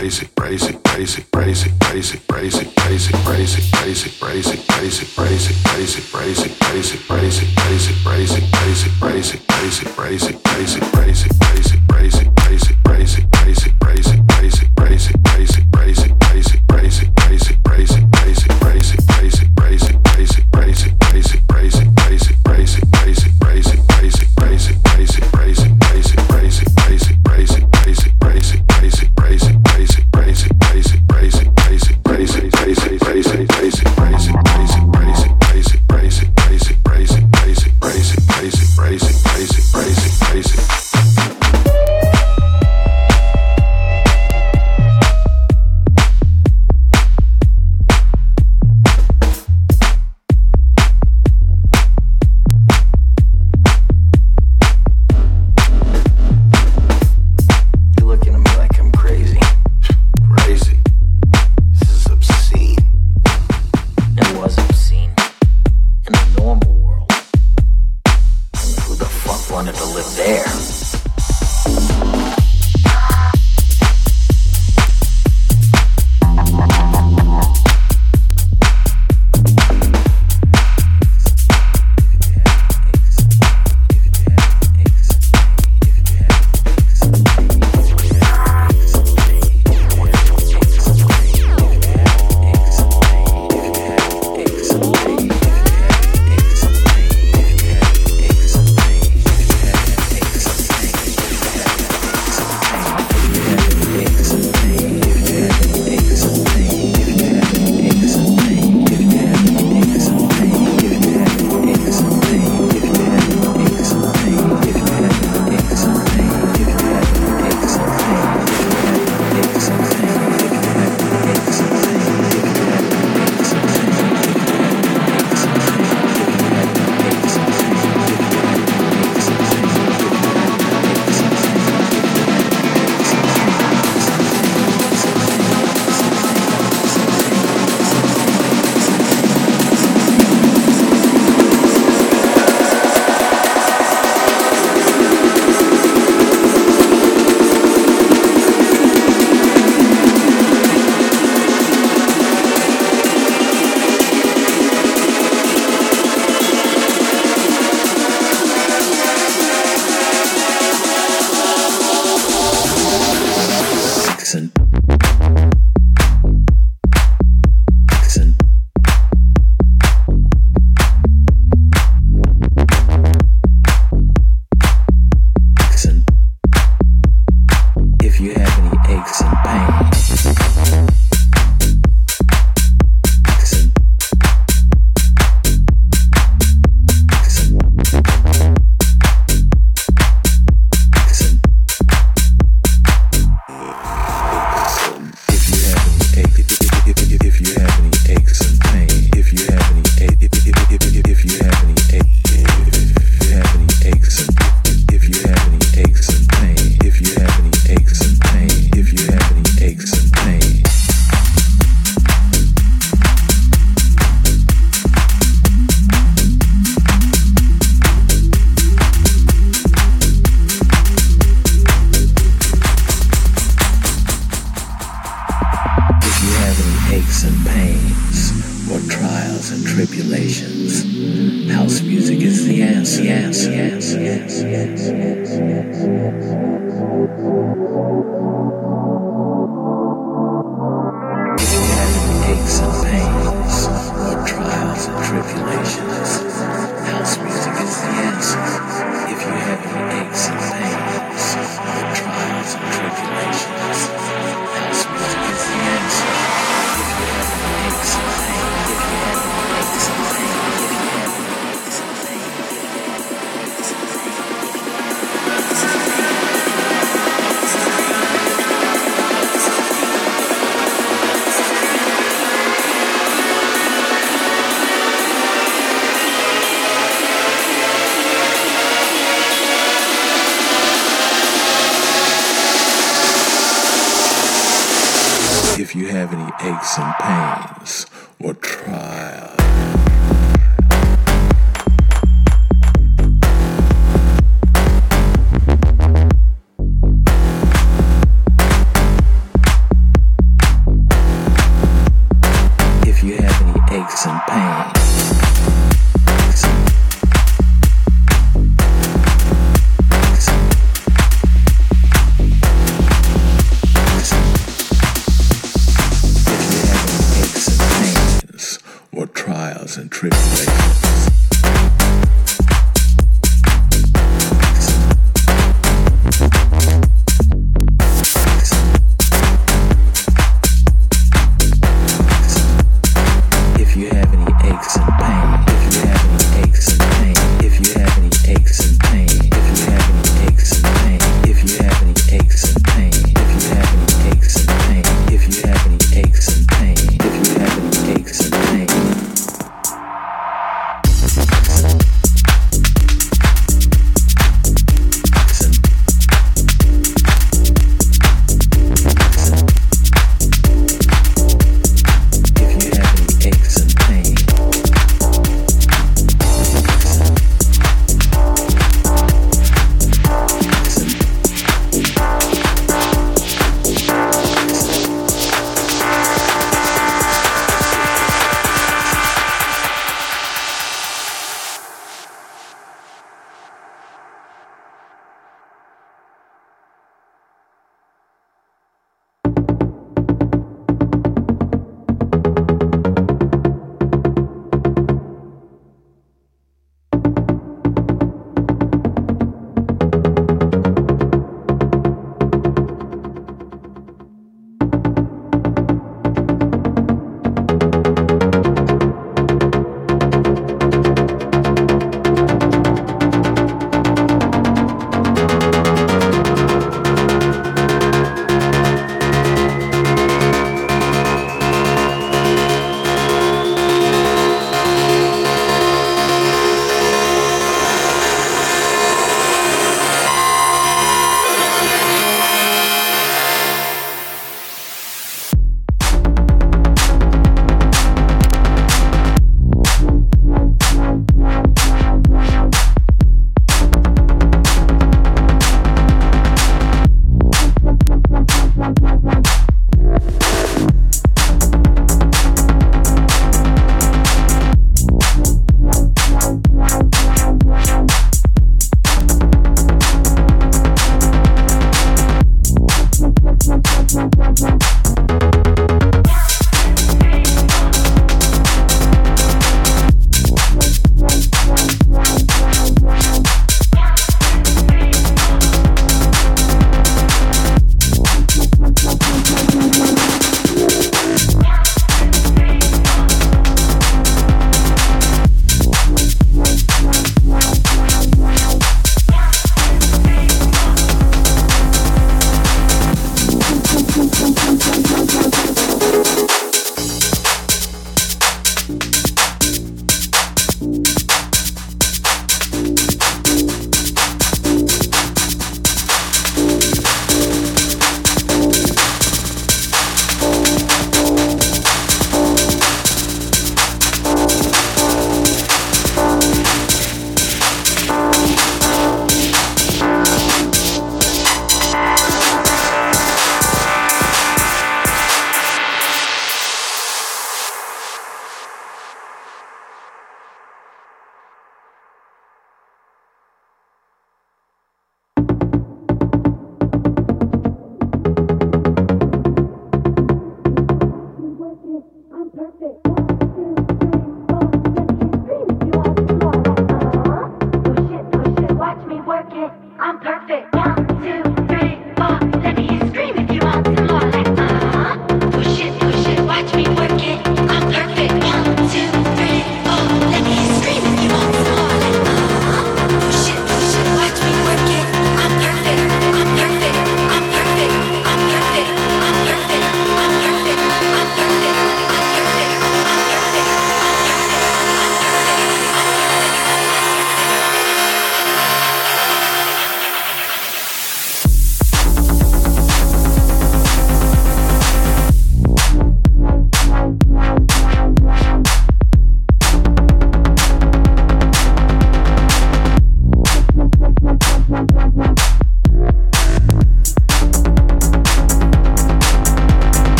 crazy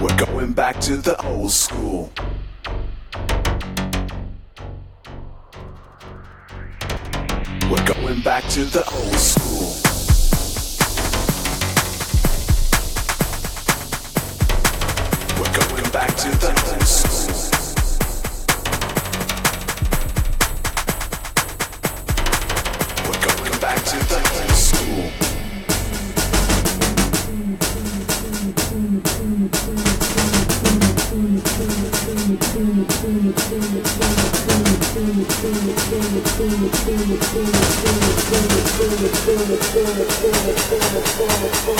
We're going back to the old school. We're going back to the old school. We're going back to the old school. Feel it, feel it, feel it, feel it, feel it, feel it, feel it, feel it, feel it, feel it.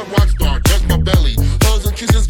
I'm a rock star, just my belly. Hugs and kisses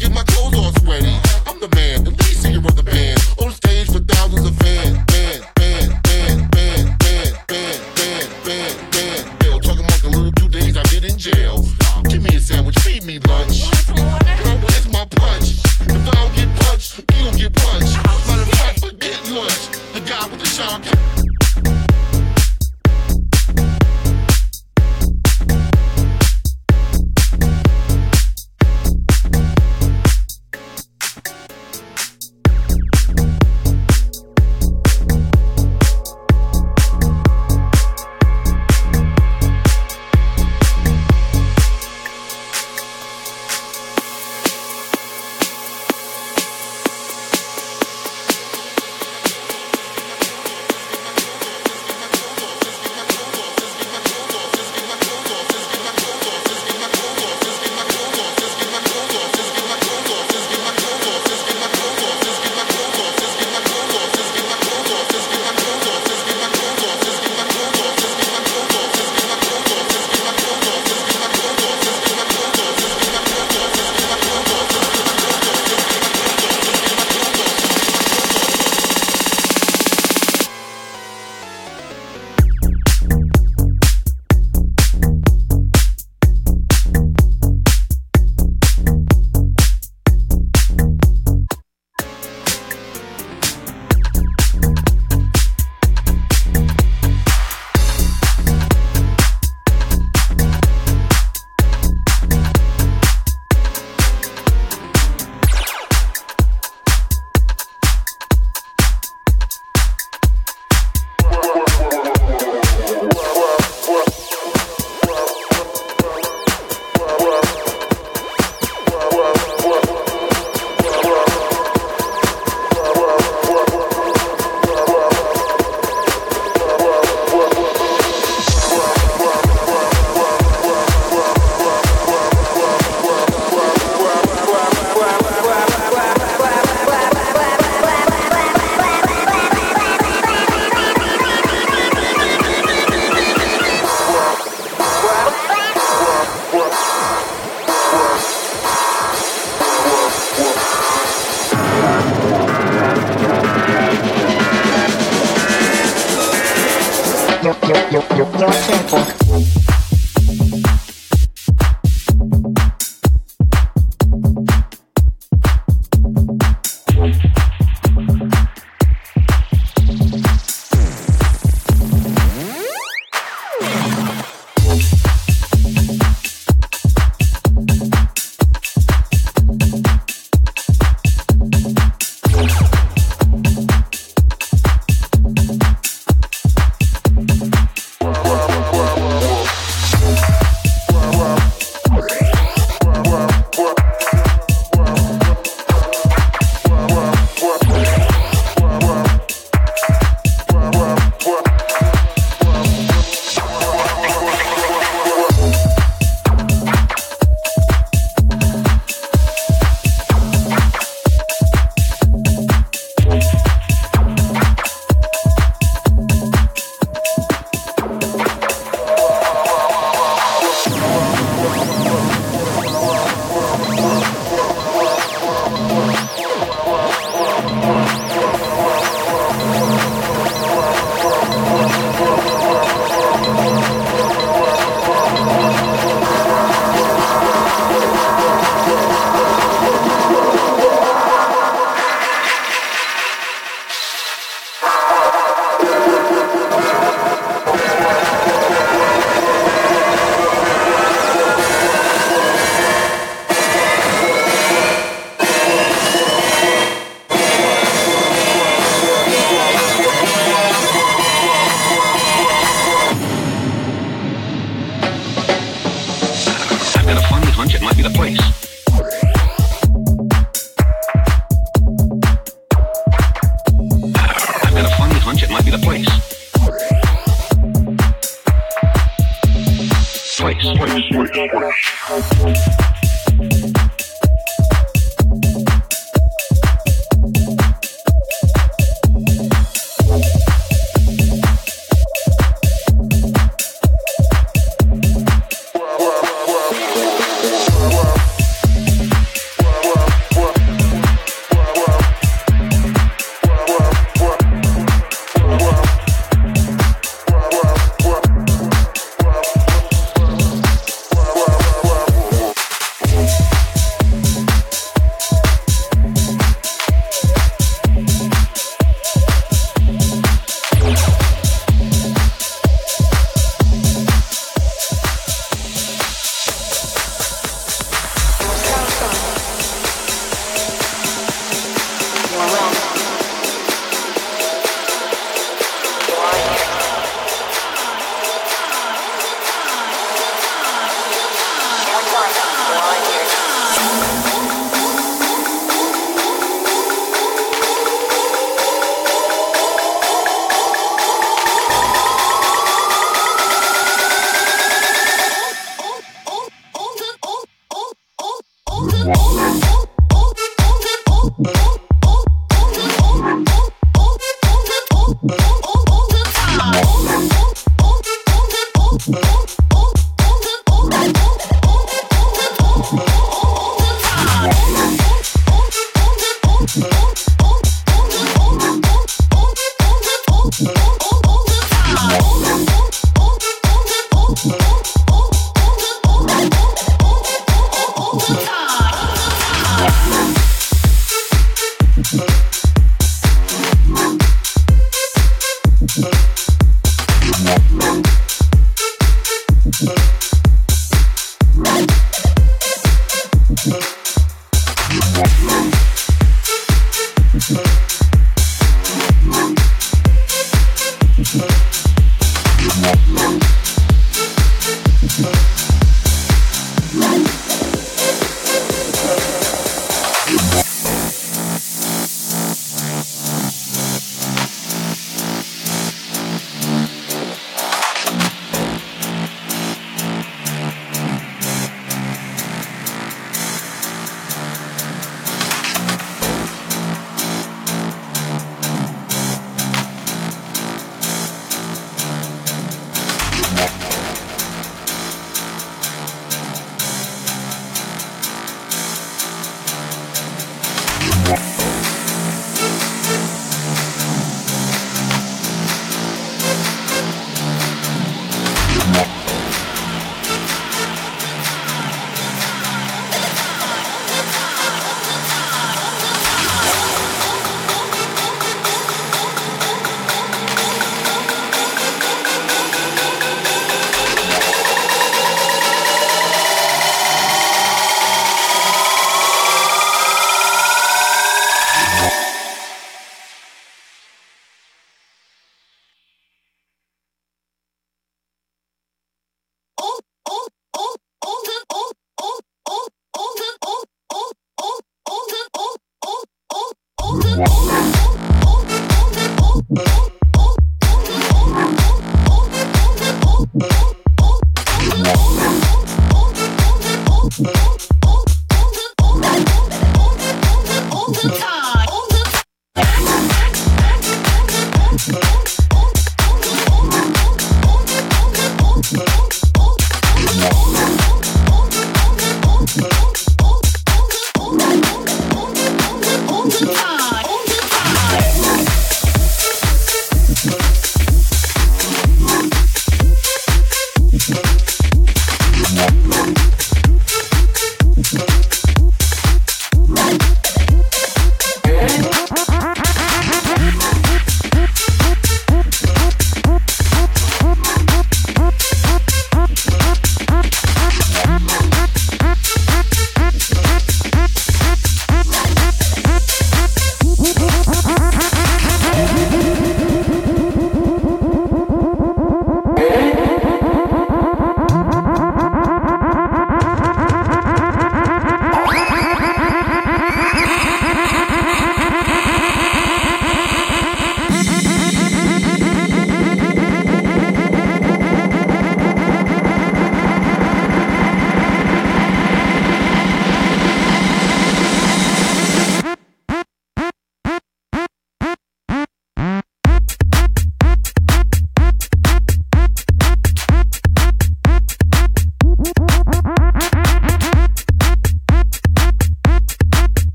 All